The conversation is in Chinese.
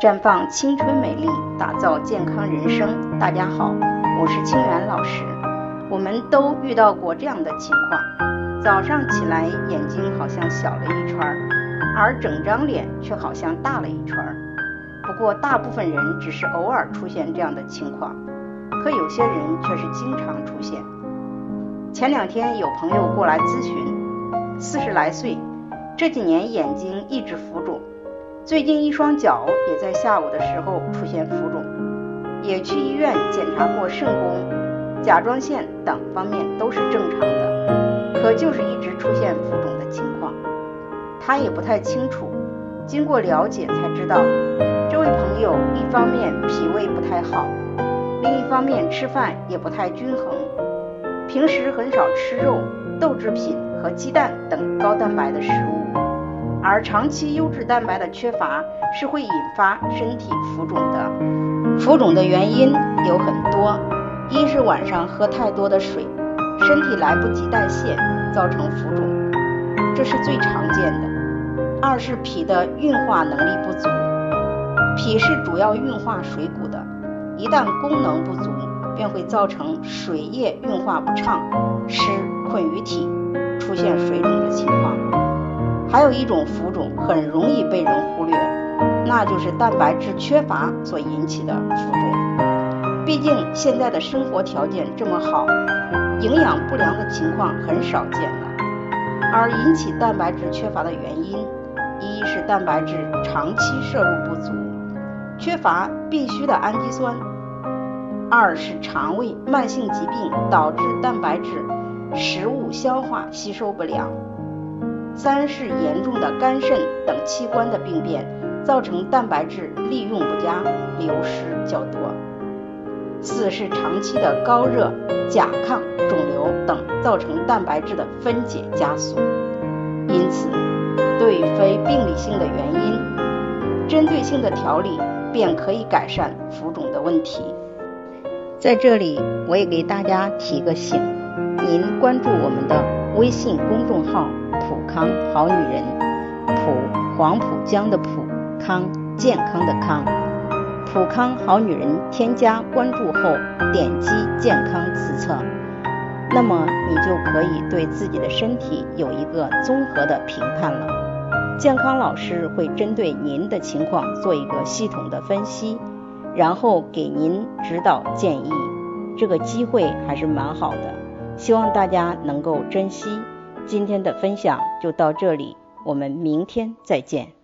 绽放青春美丽，打造健康人生。大家好，我是清源老师。我们都遇到过这样的情况：早上起来眼睛好像小了一圈，而整张脸却好像大了一圈。不过大部分人只是偶尔出现这样的情况，可有些人却是经常出现。前两天有朋友过来咨询，四十来岁。这几年眼睛一直浮肿，最近一双脚也在下午的时候出现浮肿，也去医院检查过肾功、甲状腺等方面都是正常的，可就是一直出现浮肿的情况。他也不太清楚，经过了解才知道，这位朋友一方面脾胃不太好，另一方面吃饭也不太均衡，平时很少吃肉、豆制品。和鸡蛋等高蛋白的食物，而长期优质蛋白的缺乏是会引发身体浮肿的。浮肿的原因有很多，一是晚上喝太多的水，身体来不及代谢，造成浮肿，这是最常见的；二是脾的运化能力不足，脾是主要运化水谷的，一旦功能不足，便会造成水液运化不畅，湿困于体。出现水肿，还有一种浮肿很容易被人忽略，那就是蛋白质缺乏所引起的浮肿。毕竟现在的生活条件这么好，营养不良的情况很少见了。而引起蛋白质缺乏的原因，一是蛋白质长期摄入不足，缺乏必需的氨基酸；二是肠胃慢性疾病导致蛋白质。食物消化吸收不良，三是严重的肝肾等器官的病变，造成蛋白质利用不佳，流失较多。四是长期的高热、甲亢、肿瘤等，造成蛋白质的分解加速。因此，对非病理性的原因，针对性的调理便可以改善浮肿的问题。在这里，我也给大家提个醒。您关注我们的微信公众号“康好女人”，普黄浦江的浦康健康的康，普康好女人添加关注后点击健康自测，那么你就可以对自己的身体有一个综合的评判了。健康老师会针对您的情况做一个系统的分析，然后给您指导建议。这个机会还是蛮好的。希望大家能够珍惜今天的分享，就到这里，我们明天再见。